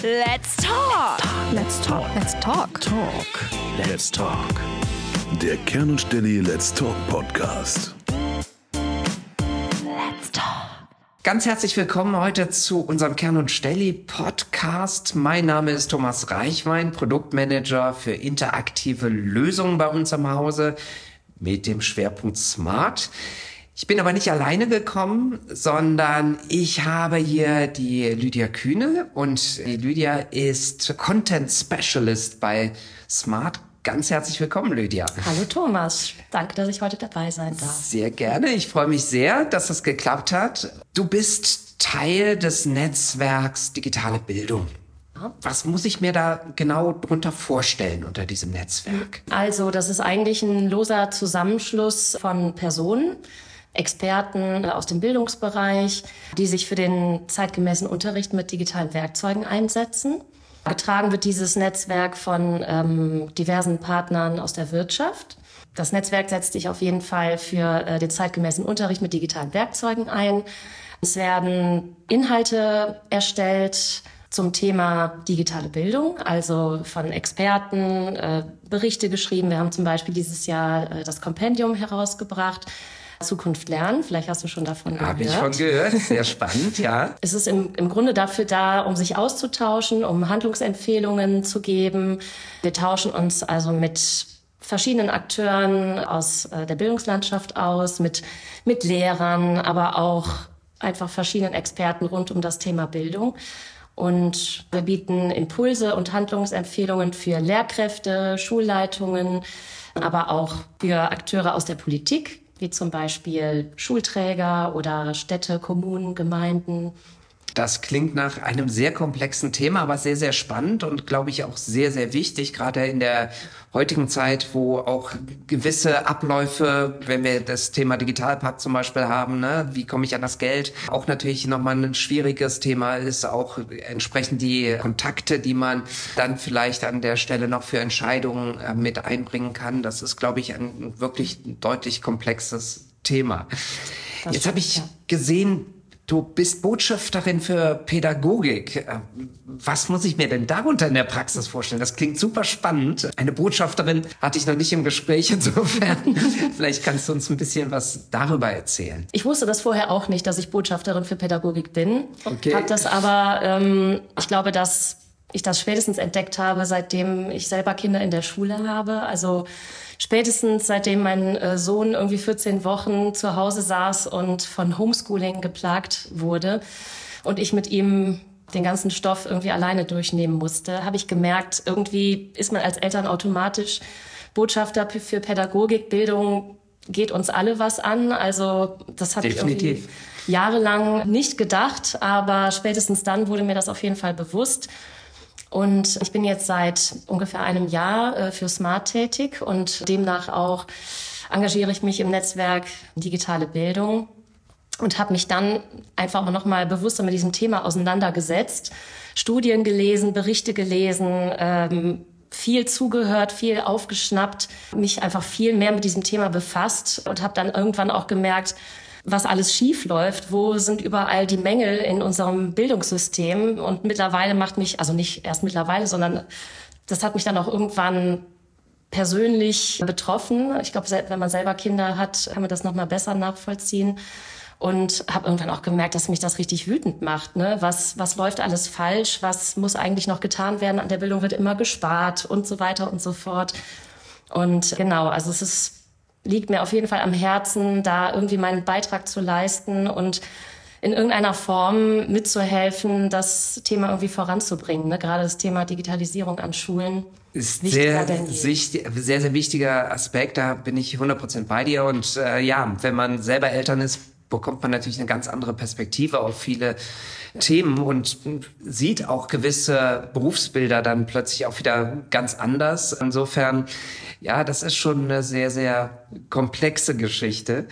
Let's talk. Let's talk. Let's talk. Talk. Let's talk. Der Kern und Stelli Let's Talk Podcast. Let's talk. Ganz herzlich willkommen heute zu unserem Kern und Stelli Podcast. Mein Name ist Thomas Reichwein, Produktmanager für interaktive Lösungen bei uns am Hause mit dem Schwerpunkt Smart. Ich bin aber nicht alleine gekommen, sondern ich habe hier die Lydia Kühne und die Lydia ist Content Specialist bei Smart. Ganz herzlich willkommen, Lydia. Hallo Thomas, danke, dass ich heute dabei sein darf. Sehr gerne. Ich freue mich sehr, dass das geklappt hat. Du bist Teil des Netzwerks Digitale Bildung. Was muss ich mir da genau drunter vorstellen unter diesem Netzwerk? Also, das ist eigentlich ein loser Zusammenschluss von Personen, Experten aus dem Bildungsbereich, die sich für den zeitgemäßen Unterricht mit digitalen Werkzeugen einsetzen. Getragen wird dieses Netzwerk von ähm, diversen Partnern aus der Wirtschaft. Das Netzwerk setzt sich auf jeden Fall für äh, den zeitgemäßen Unterricht mit digitalen Werkzeugen ein. Es werden Inhalte erstellt zum Thema digitale Bildung, also von Experten, äh, Berichte geschrieben. Wir haben zum Beispiel dieses Jahr äh, das Kompendium herausgebracht. Zukunft lernen. Vielleicht hast du schon davon gehört. Habe ich von gehört. Sehr spannend, ja. Es ist im, im Grunde dafür da, um sich auszutauschen, um Handlungsempfehlungen zu geben. Wir tauschen uns also mit verschiedenen Akteuren aus äh, der Bildungslandschaft aus, mit, mit Lehrern, aber auch einfach verschiedenen Experten rund um das Thema Bildung. Und wir bieten Impulse und Handlungsempfehlungen für Lehrkräfte, Schulleitungen, aber auch für Akteure aus der Politik, wie zum Beispiel Schulträger oder Städte, Kommunen, Gemeinden. Das klingt nach einem sehr komplexen Thema, aber sehr, sehr spannend und glaube ich auch sehr, sehr wichtig, gerade in der heutigen Zeit, wo auch gewisse Abläufe, wenn wir das Thema Digitalpakt zum Beispiel haben, ne, wie komme ich an das Geld, auch natürlich nochmal ein schwieriges Thema ist, auch entsprechend die Kontakte, die man dann vielleicht an der Stelle noch für Entscheidungen äh, mit einbringen kann. Das ist, glaube ich, ein wirklich deutlich komplexes Thema. Das Jetzt habe ich ja. gesehen, Du bist Botschafterin für Pädagogik. Äh, Was muss ich mir denn darunter in der Praxis vorstellen? Das klingt super spannend. Eine Botschafterin hatte ich noch nicht im Gespräch. Insofern, vielleicht kannst du uns ein bisschen was darüber erzählen. Ich wusste das vorher auch nicht, dass ich Botschafterin für Pädagogik bin. Okay. Hab das aber, ähm, ich glaube, dass ich das spätestens entdeckt habe, seitdem ich selber Kinder in der Schule habe. Also spätestens seitdem mein äh, Sohn irgendwie 14 Wochen zu Hause saß und von Homeschooling geplagt wurde und ich mit ihm den ganzen Stoff irgendwie alleine durchnehmen musste, habe ich gemerkt, irgendwie ist man als Eltern automatisch Botschafter für Pädagogik, Bildung geht uns alle was an. Also das habe ich irgendwie jahrelang nicht gedacht, aber spätestens dann wurde mir das auf jeden Fall bewusst. Und ich bin jetzt seit ungefähr einem Jahr äh, für Smart tätig und demnach auch engagiere ich mich im Netzwerk Digitale Bildung und habe mich dann einfach auch noch mal bewusster mit diesem Thema auseinandergesetzt, Studien gelesen, Berichte gelesen, ähm, viel zugehört, viel aufgeschnappt, mich einfach viel mehr mit diesem Thema befasst und habe dann irgendwann auch gemerkt, was alles schief läuft, wo sind überall die Mängel in unserem Bildungssystem und mittlerweile macht mich, also nicht erst mittlerweile, sondern das hat mich dann auch irgendwann persönlich betroffen. Ich glaube, wenn man selber Kinder hat, kann man das noch mal besser nachvollziehen. Und habe irgendwann auch gemerkt, dass mich das richtig wütend macht. Ne? Was, was läuft alles falsch? Was muss eigentlich noch getan werden? An der Bildung wird immer gespart und so weiter und so fort. Und genau, also es ist, liegt mir auf jeden Fall am Herzen, da irgendwie meinen Beitrag zu leisten und in irgendeiner Form mitzuhelfen, das Thema irgendwie voranzubringen. Ne? Gerade das Thema Digitalisierung an Schulen. Ist sehr, sehr, sehr wichtiger Aspekt. Da bin ich 100% bei dir. Und äh, ja, wenn man selber Eltern ist, bekommt man natürlich eine ganz andere Perspektive auf viele Themen und sieht auch gewisse Berufsbilder dann plötzlich auch wieder ganz anders. Insofern, ja, das ist schon eine sehr, sehr komplexe Geschichte.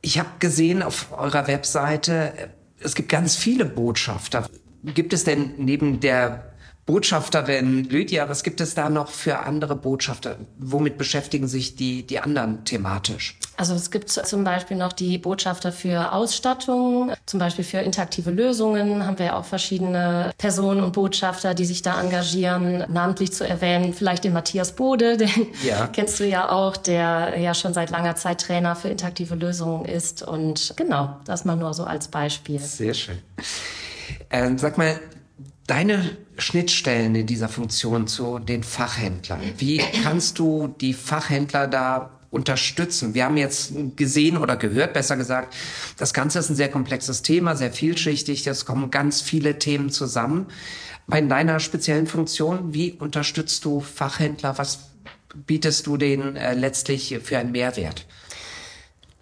Ich habe gesehen auf eurer Webseite, es gibt ganz viele Botschafter. Gibt es denn neben der Botschafterin Lydia, was gibt es da noch für andere Botschafter? Womit beschäftigen sich die, die anderen thematisch? Also es gibt zum Beispiel noch die Botschafter für Ausstattung, zum Beispiel für interaktive Lösungen haben wir ja auch verschiedene Personen und Botschafter, die sich da engagieren. Namentlich zu erwähnen, vielleicht den Matthias Bode, den ja. kennst du ja auch, der ja schon seit langer Zeit Trainer für interaktive Lösungen ist. Und genau, das mal nur so als Beispiel. Sehr schön. Äh, sag mal, deine Schnittstellen in dieser Funktion zu den Fachhändlern. Wie kannst du die Fachhändler da unterstützen? Wir haben jetzt gesehen oder gehört, besser gesagt, das Ganze ist ein sehr komplexes Thema, sehr vielschichtig. Es kommen ganz viele Themen zusammen. Bei deiner speziellen Funktion, wie unterstützt du Fachhändler? Was bietest du denen äh, letztlich für einen Mehrwert?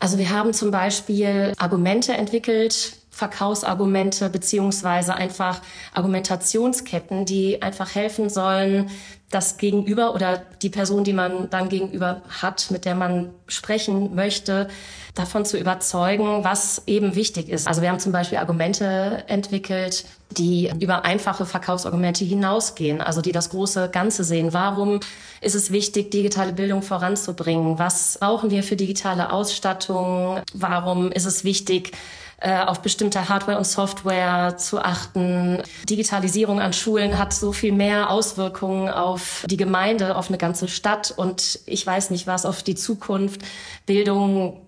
Also wir haben zum Beispiel Argumente entwickelt, Verkaufsargumente beziehungsweise einfach Argumentationsketten, die einfach helfen sollen, das Gegenüber oder die Person, die man dann gegenüber hat, mit der man sprechen möchte, davon zu überzeugen, was eben wichtig ist. Also wir haben zum Beispiel Argumente entwickelt, die über einfache Verkaufsargumente hinausgehen, also die das große Ganze sehen. Warum ist es wichtig, digitale Bildung voranzubringen? Was brauchen wir für digitale Ausstattung? Warum ist es wichtig, auf bestimmte Hardware und Software zu achten. Digitalisierung an Schulen hat so viel mehr Auswirkungen auf die Gemeinde, auf eine ganze Stadt und ich weiß nicht was, auf die Zukunft. Bildung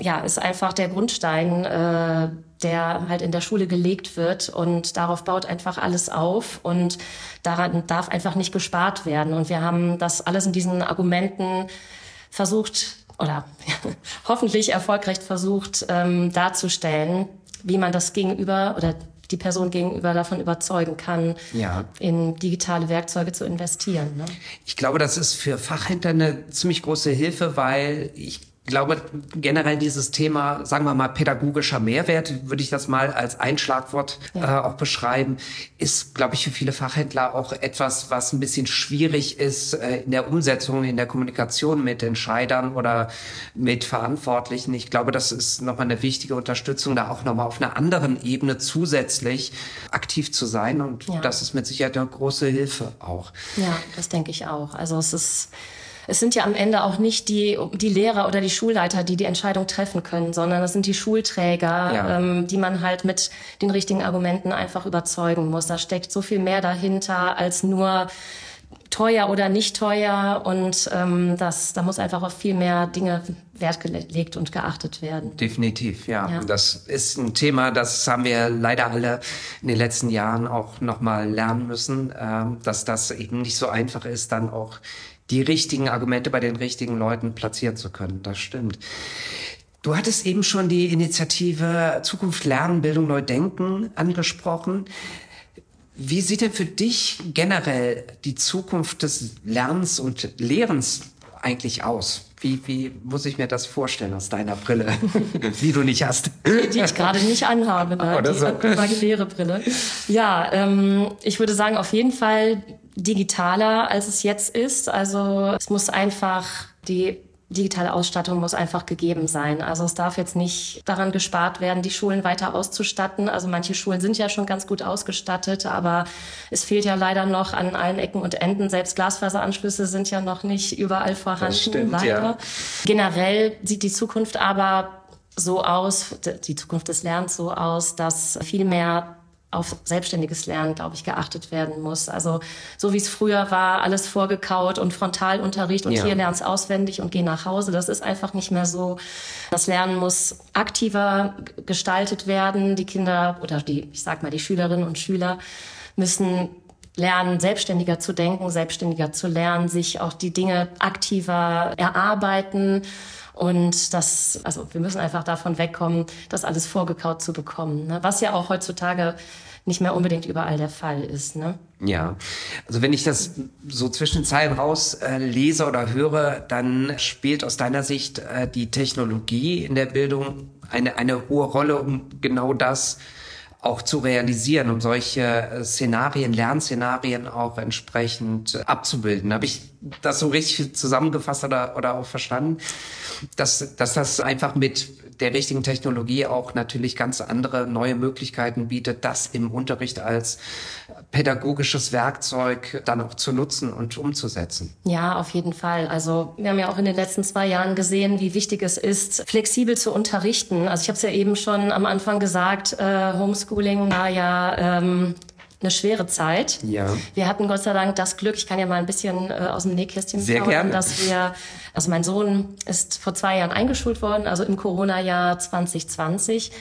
ja, ist einfach der Grundstein, äh, der halt in der Schule gelegt wird und darauf baut einfach alles auf und daran darf einfach nicht gespart werden. Und wir haben das alles in diesen Argumenten versucht oder hoffentlich erfolgreich versucht ähm, darzustellen, wie man das gegenüber oder die Person gegenüber davon überzeugen kann, ja. in digitale Werkzeuge zu investieren. Ne? Ich glaube, das ist für Fachhändler eine ziemlich große Hilfe, weil ich glaube, generell dieses Thema, sagen wir mal, pädagogischer Mehrwert, würde ich das mal als Einschlagwort ja. äh, auch beschreiben, ist, glaube ich, für viele Fachhändler auch etwas, was ein bisschen schwierig ist äh, in der Umsetzung, in der Kommunikation mit Entscheidern oder mit Verantwortlichen. Ich glaube, das ist nochmal eine wichtige Unterstützung, da auch nochmal auf einer anderen Ebene zusätzlich aktiv zu sein. Und ja. das ist mit Sicherheit eine große Hilfe auch. Ja, das denke ich auch. Also es ist es sind ja am Ende auch nicht die, die Lehrer oder die Schulleiter, die die Entscheidung treffen können, sondern es sind die Schulträger, ja. ähm, die man halt mit den richtigen Argumenten einfach überzeugen muss. Da steckt so viel mehr dahinter als nur teuer oder nicht teuer und ähm, das, da muss einfach auf viel mehr Dinge Wert gelegt und geachtet werden. Definitiv, ja. ja. Das ist ein Thema, das haben wir leider alle in den letzten Jahren auch nochmal lernen müssen, äh, dass das eben nicht so einfach ist, dann auch die richtigen Argumente bei den richtigen Leuten platzieren zu können. Das stimmt. Du hattest eben schon die Initiative Zukunft Lernen, Bildung neu denken angesprochen. Wie sieht denn für dich generell die Zukunft des Lernens und Lehrens eigentlich aus? Wie, wie muss ich mir das vorstellen aus deiner Brille, die du nicht hast? Die ich gerade nicht anhabe, ne? Oder so. die imaginäre Brille. Ja, ähm, ich würde sagen, auf jeden Fall digitaler, als es jetzt ist. Also es muss einfach die digitale Ausstattung muss einfach gegeben sein. Also es darf jetzt nicht daran gespart werden, die Schulen weiter auszustatten. Also manche Schulen sind ja schon ganz gut ausgestattet, aber es fehlt ja leider noch an allen Ecken und Enden. Selbst Glasfaseranschlüsse sind ja noch nicht überall vorhanden, stimmt, leider. Ja. Generell sieht die Zukunft aber so aus, die Zukunft des Lernens so aus, dass viel mehr auf selbstständiges Lernen, glaube ich, geachtet werden muss. Also so wie es früher war, alles vorgekaut und Frontalunterricht und ja. hier lernst auswendig und geh nach Hause. Das ist einfach nicht mehr so. Das Lernen muss aktiver gestaltet werden. Die Kinder oder die, ich sag mal, die Schülerinnen und Schüler müssen lernen, selbstständiger zu denken, selbstständiger zu lernen, sich auch die Dinge aktiver erarbeiten. Und das, also wir müssen einfach davon wegkommen, das alles vorgekaut zu bekommen. Ne? Was ja auch heutzutage nicht mehr unbedingt überall der Fall ist. Ne? Ja, also wenn ich das so zwischen Zeilen raus äh, lese oder höre, dann spielt aus deiner Sicht äh, die Technologie in der Bildung eine, eine hohe Rolle, um genau das auch zu realisieren, um solche äh, Szenarien, Lernszenarien auch entsprechend abzubilden. Habe ich das so richtig zusammengefasst oder, oder auch verstanden, dass, dass das einfach mit der richtigen Technologie auch natürlich ganz andere neue Möglichkeiten bietet, das im Unterricht als pädagogisches Werkzeug dann auch zu nutzen und umzusetzen. Ja, auf jeden Fall. Also wir haben ja auch in den letzten zwei Jahren gesehen, wie wichtig es ist, flexibel zu unterrichten. Also ich habe es ja eben schon am Anfang gesagt, äh, Homeschooling war ja ähm, eine schwere Zeit. Ja. Wir hatten Gott sei Dank das Glück, ich kann ja mal ein bisschen äh, aus dem Nähkästchen Sehr plaudern, gerne. dass wir, also mein Sohn ist vor zwei Jahren eingeschult worden, also im Corona-Jahr 2020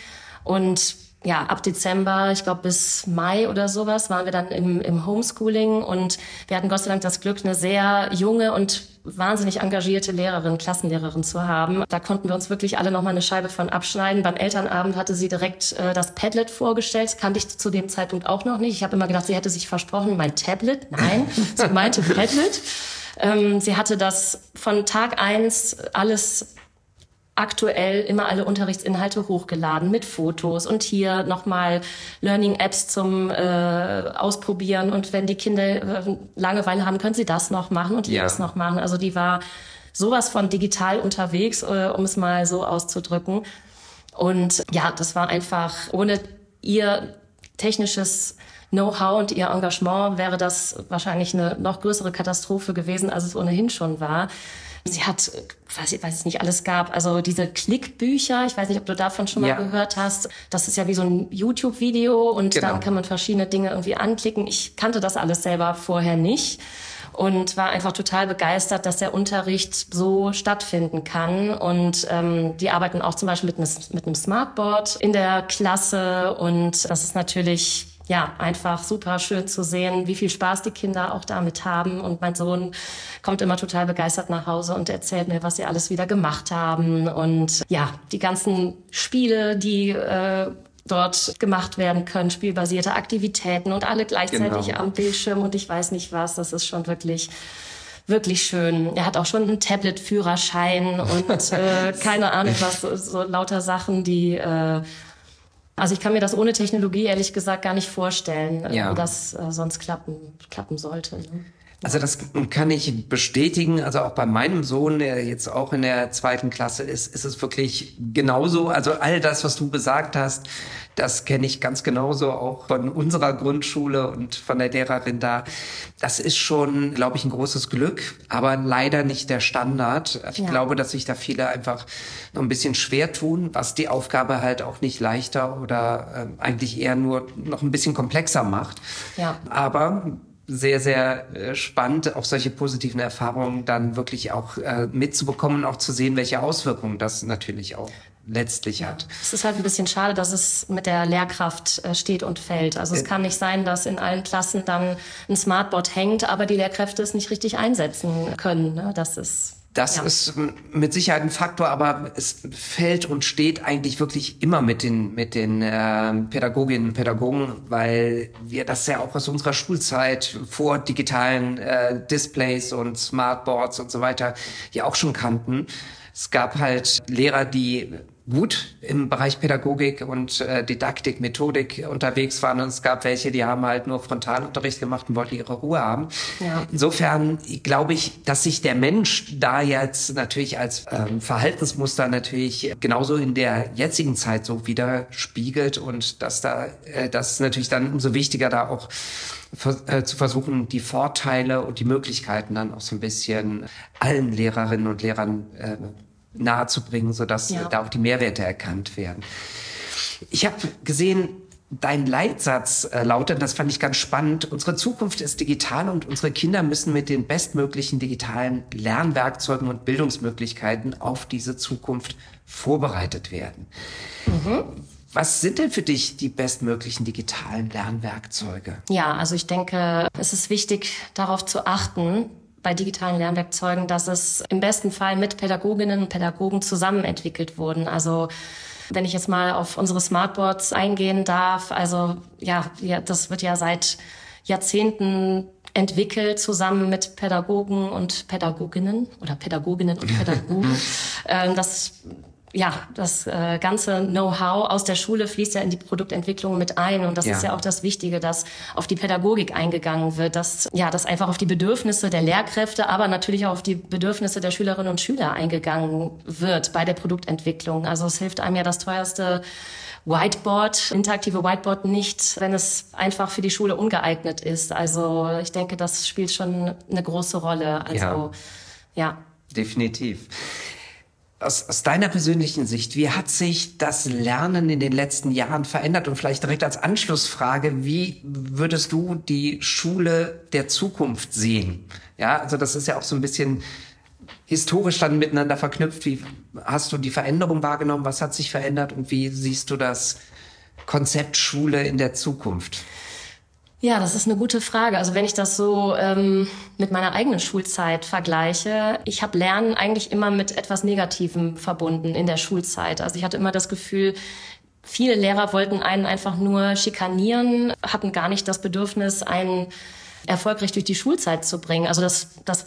und ja, ab Dezember, ich glaube bis Mai oder sowas, waren wir dann im, im Homeschooling und wir hatten Gott sei Dank das Glück, eine sehr junge und wahnsinnig engagierte Lehrerin, Klassenlehrerin zu haben. Da konnten wir uns wirklich alle noch mal eine Scheibe von abschneiden. Beim Elternabend hatte sie direkt äh, das Padlet vorgestellt. Das kannte ich zu dem Zeitpunkt auch noch nicht. Ich habe immer gedacht, sie hätte sich versprochen, mein Tablet. Nein, sie meinte Padlet. Ähm, sie hatte das von Tag eins alles aktuell immer alle Unterrichtsinhalte hochgeladen mit Fotos und hier nochmal Learning-Apps zum äh, Ausprobieren und wenn die Kinder äh, Langeweile haben, können sie das noch machen und Ja. jenes noch machen. Also die war sowas von digital unterwegs, äh, um es mal so auszudrücken. Und ja, das war einfach ohne ihr technisches Know-how und ihr Engagement wäre das wahrscheinlich eine noch größere Katastrophe gewesen, als es ohnehin schon war. Sie hat, weiß ich weiß ich nicht, alles gab. Also diese Klickbücher, ich weiß nicht, ob du davon schon mal Ja. gehört hast. Das ist ja wie so ein YouTube-Video und Genau. dann kann man verschiedene Dinge irgendwie anklicken. Ich kannte das alles selber vorher nicht und war einfach total begeistert, dass der Unterricht so stattfinden kann. Und ähm, die arbeiten auch zum Beispiel mit, mit einem Smartboard in der Klasse und das ist natürlich ja, einfach super schön zu sehen, wie viel Spaß die Kinder auch damit haben. Und mein Sohn kommt immer total begeistert nach Hause und erzählt mir, was sie alles wieder gemacht haben. Und ja, die ganzen Spiele, die äh, dort gemacht werden können, spielbasierte Aktivitäten und alle gleichzeitig Genau. am Bildschirm und ich weiß nicht was. Das ist schon wirklich wirklich schön. Er hat auch schon einen Tablet-Führerschein und äh, keine Ahnung was, so, so lauter Sachen, die äh, also ich kann mir das ohne Technologie ehrlich gesagt gar nicht vorstellen, Ja. wie das äh, sonst klappen, klappen sollte. Ne? Also das kann ich bestätigen. Also auch bei meinem Sohn, der jetzt auch in der zweiten Klasse ist, ist es wirklich genauso. Also all das, was du gesagt hast, das kenne ich ganz genauso auch von unserer Grundschule und von der Lehrerin da. Das ist schon, glaube ich, ein großes Glück, aber leider nicht der Standard. Ich Ja. glaube, dass sich da viele einfach noch ein bisschen schwer tun, was die Aufgabe halt auch nicht leichter oder ähm, eigentlich eher nur noch ein bisschen komplexer macht. Ja. Aber sehr, sehr äh, spannend, auch solche positiven Erfahrungen dann wirklich auch äh, mitzubekommen und auch zu sehen, welche Auswirkungen das natürlich auch letztlich hat. Es ist halt ein bisschen schade, dass es mit der Lehrkraft äh, steht und fällt. Also es kann nicht sein, dass in allen Klassen dann ein Smartboard hängt, aber die Lehrkräfte es nicht richtig einsetzen können. Ne? Das ist Das ja. ist mit Sicherheit ein Faktor, aber es fällt und steht eigentlich wirklich immer mit den, mit den äh, Pädagoginnen und Pädagogen, weil wir das ja auch aus unserer Schulzeit vor digitalen äh, Displays und Smartboards und so weiter ja auch schon kannten. Es gab halt Lehrer, die gut im Bereich Pädagogik und äh, Didaktik, Methodik unterwegs waren und es gab welche, die haben halt nur Frontalunterricht gemacht und wollten ihre Ruhe haben. Ja. Insofern glaube ich, dass sich der Mensch da jetzt natürlich als ähm, Verhaltensmuster natürlich genauso in der jetzigen Zeit so widerspiegelt und dass da äh, das ist natürlich dann umso wichtiger da auch äh, zu versuchen, die Vorteile und die Möglichkeiten dann auch so ein bisschen allen Lehrerinnen und Lehrern äh, nahezubringen, sodass Ja. äh, da auch die Mehrwerte erkannt werden. Ich habe gesehen, dein Leitsatz äh, lautet, das fand ich ganz spannend, unsere Zukunft ist digital und unsere Kinder müssen mit den bestmöglichen digitalen Lernwerkzeugen und Bildungsmöglichkeiten auf diese Zukunft vorbereitet werden. Was sind denn für dich die bestmöglichen digitalen Lernwerkzeuge? Ja, also ich denke, es ist wichtig, darauf zu achten, bei digitalen Lernwerkzeugen, dass es im besten Fall mit Pädagoginnen und Pädagogen zusammen entwickelt wurden. Also wenn ich jetzt mal auf unsere Smartboards eingehen darf, also ja, das wird ja seit Jahrzehnten entwickelt zusammen mit Pädagogen und Pädagoginnen oder Pädagoginnen und Pädagogen. Ähm, das ja, das äh, ganze Know-how aus der Schule fließt ja in die Produktentwicklung mit ein. Und das Ja. ist ja auch das Wichtige, dass auf die Pädagogik eingegangen wird, dass, ja, dass einfach auf die Bedürfnisse der Lehrkräfte, aber natürlich auch auf die Bedürfnisse der Schülerinnen und Schüler eingegangen wird bei der Produktentwicklung. Also es hilft einem ja das teuerste Whiteboard, interaktive Whiteboard nicht, wenn es einfach für die Schule ungeeignet ist. Also ich denke, das spielt schon eine große Rolle. Also, ja. Definitiv. Aus, aus deiner persönlichen Sicht, wie hat sich das Lernen in den letzten Jahren verändert? Und vielleicht direkt als Anschlussfrage, wie würdest du die Schule der Zukunft sehen? Ja, also das ist ja auch so ein bisschen historisch dann miteinander verknüpft. Wie hast du die Veränderung wahrgenommen? Was hat sich verändert? Und wie siehst du das Konzept Schule in der Zukunft? Ja, das ist eine gute Frage. Also wenn ich das so ähm, mit meiner eigenen Schulzeit vergleiche, ich habe Lernen eigentlich immer mit etwas Negativem verbunden in der Schulzeit. Also ich hatte immer das Gefühl, viele Lehrer wollten einen einfach nur schikanieren, hatten gar nicht das Bedürfnis, einen erfolgreich durch die Schulzeit zu bringen. Also das, das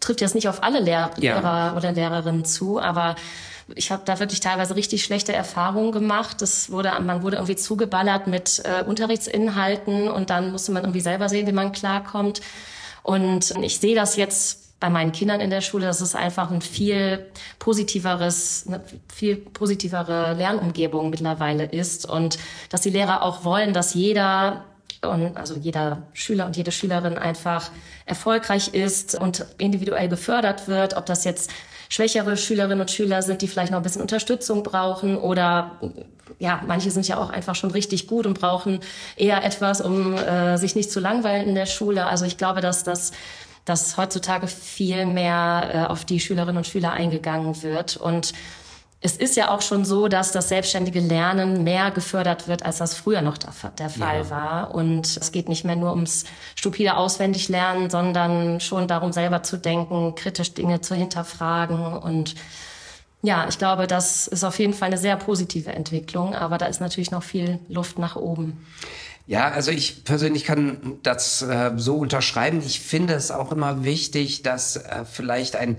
trifft jetzt nicht auf alle Lehr Ja. Lehrer oder Lehrerinnen zu, aber ich habe da wirklich teilweise richtig schlechte Erfahrungen gemacht. Das wurde, man wurde irgendwie zugeballert mit äh, Unterrichtsinhalten und dann musste man irgendwie selber sehen, wie man klarkommt. Und ich sehe das jetzt bei meinen Kindern in der Schule, dass es einfach ein viel positiveres, eine viel positivere Lernumgebung mittlerweile ist und dass die Lehrer auch wollen, dass jeder und also jeder Schüler und jede Schülerin einfach erfolgreich ist und individuell gefördert wird, ob das jetzt schwächere Schülerinnen und Schüler sind, die vielleicht noch ein bisschen Unterstützung brauchen oder ja, manche sind ja auch einfach schon richtig gut und brauchen eher etwas, um äh, sich nicht zu langweilen in der Schule. Also ich glaube, dass das dass heutzutage viel mehr äh, auf die Schülerinnen und Schüler eingegangen wird und es ist ja auch schon so, dass das selbstständige Lernen mehr gefördert wird, als das früher noch der, der Fall Ja. war. Und es geht nicht mehr nur ums stupide Auswendiglernen, sondern schon darum, selber zu denken, kritisch Dinge zu hinterfragen. Und ja, ich glaube, das ist auf jeden Fall eine sehr positive Entwicklung, aber da ist natürlich noch viel Luft nach oben. Ja, also ich persönlich kann das äh, so unterschreiben. Ich finde es auch immer wichtig, dass äh, vielleicht ein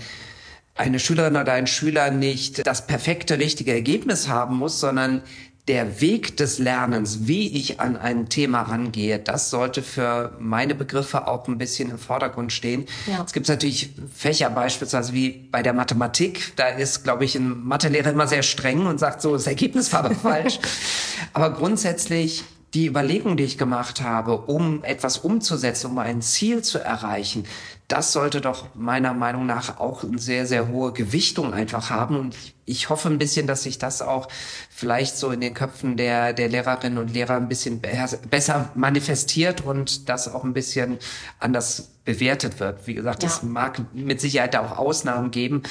eine Schülerin oder ein Schüler nicht das perfekte, richtige Ergebnis haben muss, sondern der Weg des Lernens, wie ich an ein Thema rangehe, das sollte für meine Begriffe auch ein bisschen im Vordergrund stehen. Ja. Es gibt natürlich Fächer beispielsweise wie bei der Mathematik. Da ist, glaube ich, ein Mathelehrer immer sehr streng und sagt so, das Ergebnis war aber falsch. Aber grundsätzlich die Überlegung, die ich gemacht habe, um etwas umzusetzen, um ein Ziel zu erreichen, das sollte doch meiner Meinung nach auch eine sehr, sehr hohe Gewichtung einfach haben. Und ich, hoffe ein bisschen, dass sich das auch vielleicht so in den Köpfen der, der Lehrerinnen und Lehrer ein bisschen be besser manifestiert und das auch ein bisschen anders bewertet wird. Wie gesagt, es Ja. mag mit Sicherheit auch Ausnahmen geben,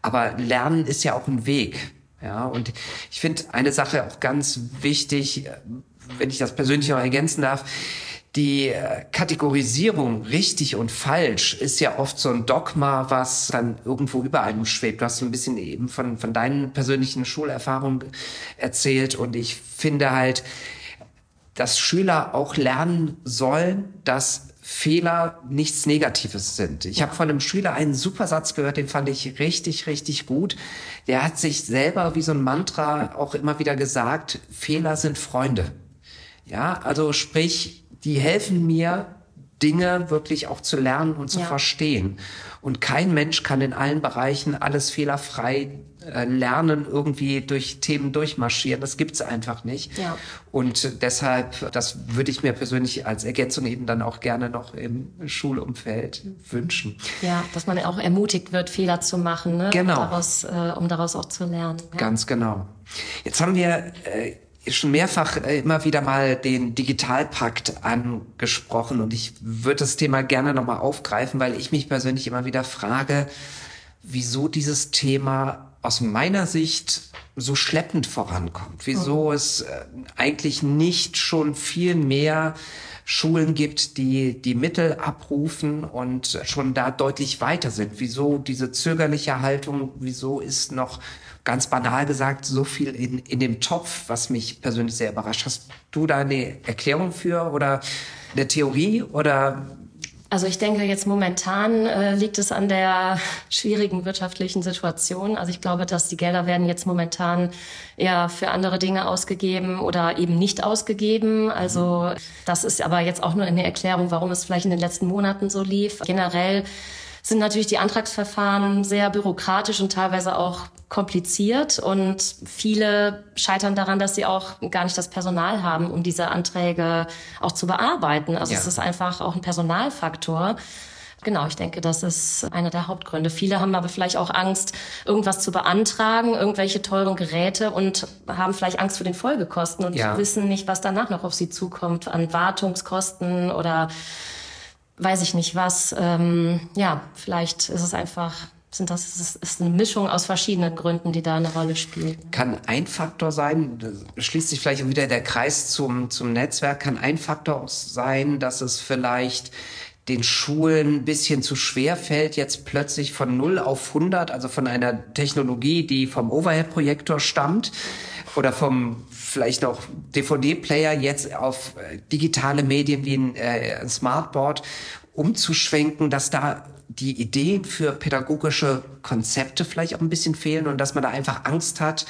aber Lernen ist ja auch ein Weg. Ja, und ich finde eine Sache auch ganz wichtig, wenn ich das persönlich noch ergänzen darf, die äh, Kategorisierung richtig und falsch ist ja oft so ein Dogma, was dann irgendwo über einem schwebt. Du hast so ein bisschen eben von, von deinen persönlichen Schulerfahrungen erzählt und ich finde halt, dass Schüler auch lernen sollen, dass Fehler nichts Negatives sind. Ich habe von einem Schüler einen super Satz gehört, den fand ich richtig, richtig gut. Der hat sich selber wie so ein Mantra auch immer wieder gesagt, Fehler sind Freunde. Ja, also sprich, die helfen mir, Dinge wirklich auch zu lernen und zu Ja. verstehen. Und kein Mensch kann in allen Bereichen alles fehlerfrei äh, lernen, irgendwie durch Themen durchmarschieren. Das gibt's einfach nicht. Ja. Und deshalb, das würde ich mir persönlich als Ergänzung eben dann auch gerne noch im Schulumfeld wünschen. Ja, dass man auch ermutigt wird, Fehler zu machen, ne? Genau. um, daraus, äh, um daraus auch zu lernen. Ja. Ganz genau. Jetzt haben wir äh, schon mehrfach äh, immer wieder mal den Digitalpakt angesprochen und ich würde das Thema gerne nochmal aufgreifen, weil ich mich persönlich immer wieder frage, wieso dieses Thema aus meiner Sicht so schleppend vorankommt, wieso es äh, eigentlich nicht schon viel mehr Schulen gibt, die die Mittel abrufen und schon da deutlich weiter sind. Wieso diese zögerliche Haltung, wieso ist noch ganz banal gesagt so viel in, in dem Topf, was mich persönlich sehr überrascht. Hast du da eine Erklärung für oder eine Theorie oder Also ich denke, jetzt momentan äh, liegt es an der schwierigen wirtschaftlichen Situation. Also ich glaube, dass die Gelder werden jetzt momentan eher für andere Dinge ausgegeben oder eben nicht ausgegeben. Also das ist aber jetzt auch nur eine Erklärung, warum es vielleicht in den letzten Monaten so lief. Generell sind natürlich die Antragsverfahren sehr bürokratisch und teilweise auch kompliziert und viele scheitern daran, dass sie auch gar nicht das Personal haben, um diese Anträge auch zu bearbeiten. Also Ja. es ist einfach auch ein Personalfaktor. Genau, ich denke, das ist einer der Hauptgründe. Viele haben aber vielleicht auch Angst, irgendwas zu beantragen, irgendwelche teuren Geräte und haben vielleicht Angst vor den Folgekosten und Ja. wissen nicht, was danach noch auf sie zukommt an Wartungskosten oder weiß ich nicht was. Ähm, ja, vielleicht ist es einfach, sind das es ist eine Mischung aus verschiedenen Gründen, die da eine Rolle spielen. Kann ein Faktor sein, schließt sich vielleicht wieder der Kreis zum, zum Netzwerk, kann ein Faktor sein, dass es vielleicht den Schulen ein bisschen zu schwer fällt, jetzt plötzlich von 0 auf 100, also von einer Technologie, die vom Overhead-Projektor stammt oder vom vielleicht noch DVD-Player jetzt auf äh, digitale Medien wie ein äh, Smartboard umzuschwenken, dass da die Ideen für pädagogische Konzepte vielleicht auch ein bisschen fehlen und dass man da einfach Angst hat,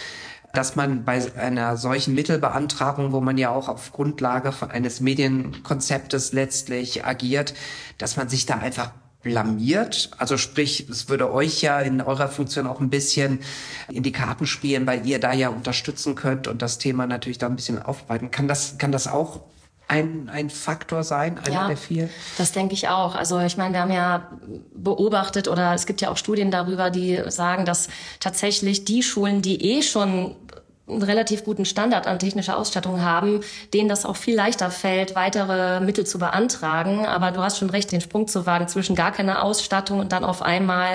dass man bei einer solchen Mittelbeantragung, wo man ja auch auf Grundlage von eines Medienkonzeptes letztlich agiert, dass man sich da einfach blamiert. Also sprich, es würde euch ja in eurer Funktion auch ein bisschen in die Karten spielen, weil ihr da ja unterstützen könnt und das Thema natürlich da ein bisschen aufarbeiten. Kann das, kann das auch ein, ein Faktor sein, einer der vier? Das denke ich auch. Also ich meine, wir haben ja beobachtet oder es gibt ja auch Studien darüber, die sagen, dass tatsächlich die Schulen, die eh schon einen relativ guten Standard an technischer Ausstattung haben, denen das auch viel leichter fällt, weitere Mittel zu beantragen. Aber du hast schon recht, den Sprung zu wagen zwischen gar keiner Ausstattung und dann auf einmal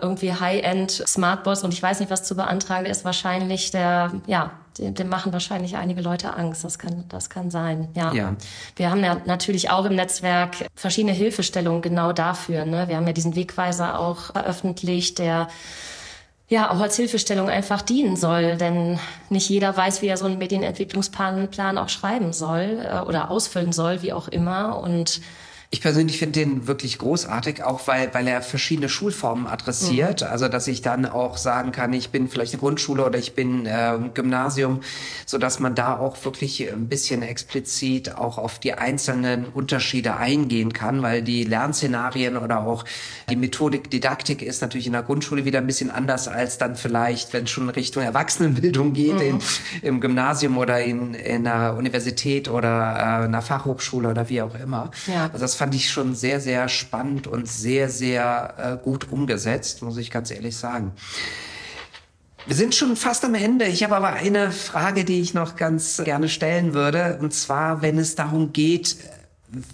äh, irgendwie High-End Smartboards und ich weiß nicht, was zu beantragen, ist wahrscheinlich der, ja, dem, dem machen wahrscheinlich einige Leute Angst. Das kann, das kann sein, ja. Ja. Wir haben ja natürlich auch im Netzwerk verschiedene Hilfestellungen genau dafür. Ne? Wir haben ja diesen Wegweiser auch veröffentlicht, der ja auch als Hilfestellung einfach dienen soll, denn nicht jeder weiß, wie er so einen Medienentwicklungsplan Plan auch schreiben soll äh, oder ausfüllen soll, wie auch immer. Und Ich persönlich finde den wirklich großartig, auch weil, weil er verschiedene Schulformen adressiert. Also, dass ich dann auch sagen kann, ich bin vielleicht eine Grundschule oder ich bin äh, Gymnasium, so dass man da auch wirklich ein bisschen explizit auch auf die einzelnen Unterschiede eingehen kann, weil die Lernszenarien oder auch die Methodik, Didaktik ist natürlich in der Grundschule wieder ein bisschen anders als dann vielleicht, wenn es schon Richtung Erwachsenenbildung geht, in, im Gymnasium oder in, in einer Universität oder äh, einer Fachhochschule oder wie auch immer. Ja. Also das fand ich schon sehr, sehr spannend und sehr, sehr äh, gut umgesetzt, muss ich ganz ehrlich sagen. Wir sind schon fast am Ende. Ich habe aber eine Frage, die ich noch ganz gerne stellen würde. Und zwar, wenn es darum geht,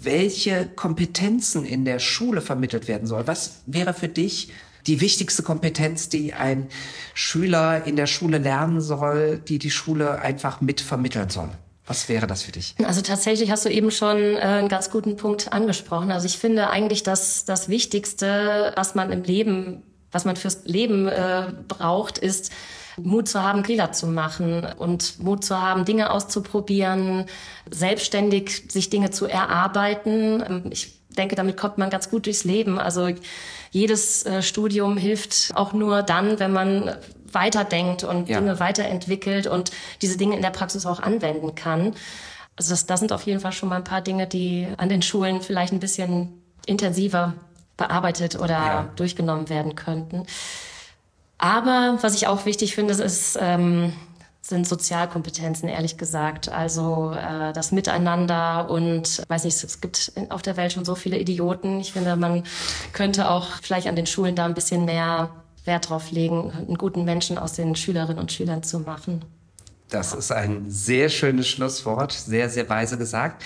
welche Kompetenzen in der Schule vermittelt werden soll. Was wäre für dich die wichtigste Kompetenz, die ein Schüler in der Schule lernen soll, die die Schule einfach mit vermitteln soll? Was wäre das für dich? Also tatsächlich hast du eben schon äh, einen ganz guten Punkt angesprochen. Also ich finde eigentlich, dass das Wichtigste, was man im Leben, was man fürs Leben äh, braucht, ist Mut zu haben, Fehler zu machen und Mut zu haben, Dinge auszuprobieren, selbstständig sich Dinge zu erarbeiten. Ähm, Ich denke, damit kommt man ganz gut durchs Leben. Also jedes äh, Studium hilft auch nur dann, wenn man weiterdenkt und Ja. Dinge weiterentwickelt und diese Dinge in der Praxis auch anwenden kann. Also das, das sind auf jeden Fall schon mal ein paar Dinge, die an den Schulen vielleicht ein bisschen intensiver bearbeitet oder Ja. durchgenommen werden könnten. Aber was ich auch wichtig finde, ist, ähm, sind Sozialkompetenzen, ehrlich gesagt. Also äh, das Miteinander und weiß nicht, es gibt auf der Welt schon so viele Idioten. Ich finde, man könnte auch vielleicht an den Schulen da ein bisschen mehr Wert drauf legen, einen guten Menschen aus den Schülerinnen und Schülern zu machen. Das ist ein sehr schönes Schlusswort, sehr, sehr weise gesagt.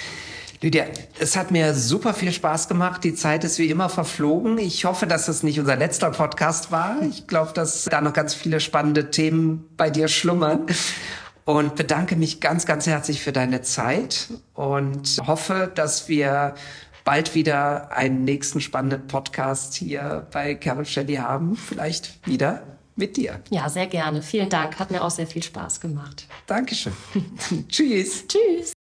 Lydia, es hat mir super viel Spaß gemacht. Die Zeit ist wie immer verflogen. Ich hoffe, dass es nicht unser letzter Podcast war. Ich glaube, dass da noch ganz viele spannende Themen bei dir schlummern. Und bedanke mich ganz, ganz herzlich für deine Zeit und hoffe, dass wir bald wieder einen nächsten spannenden Podcast hier bei Carol Shelley haben. Vielleicht wieder mit dir. Ja, sehr gerne. Vielen Dank. Hat mir auch sehr viel Spaß gemacht. Dankeschön. Tschüss. Tschüss.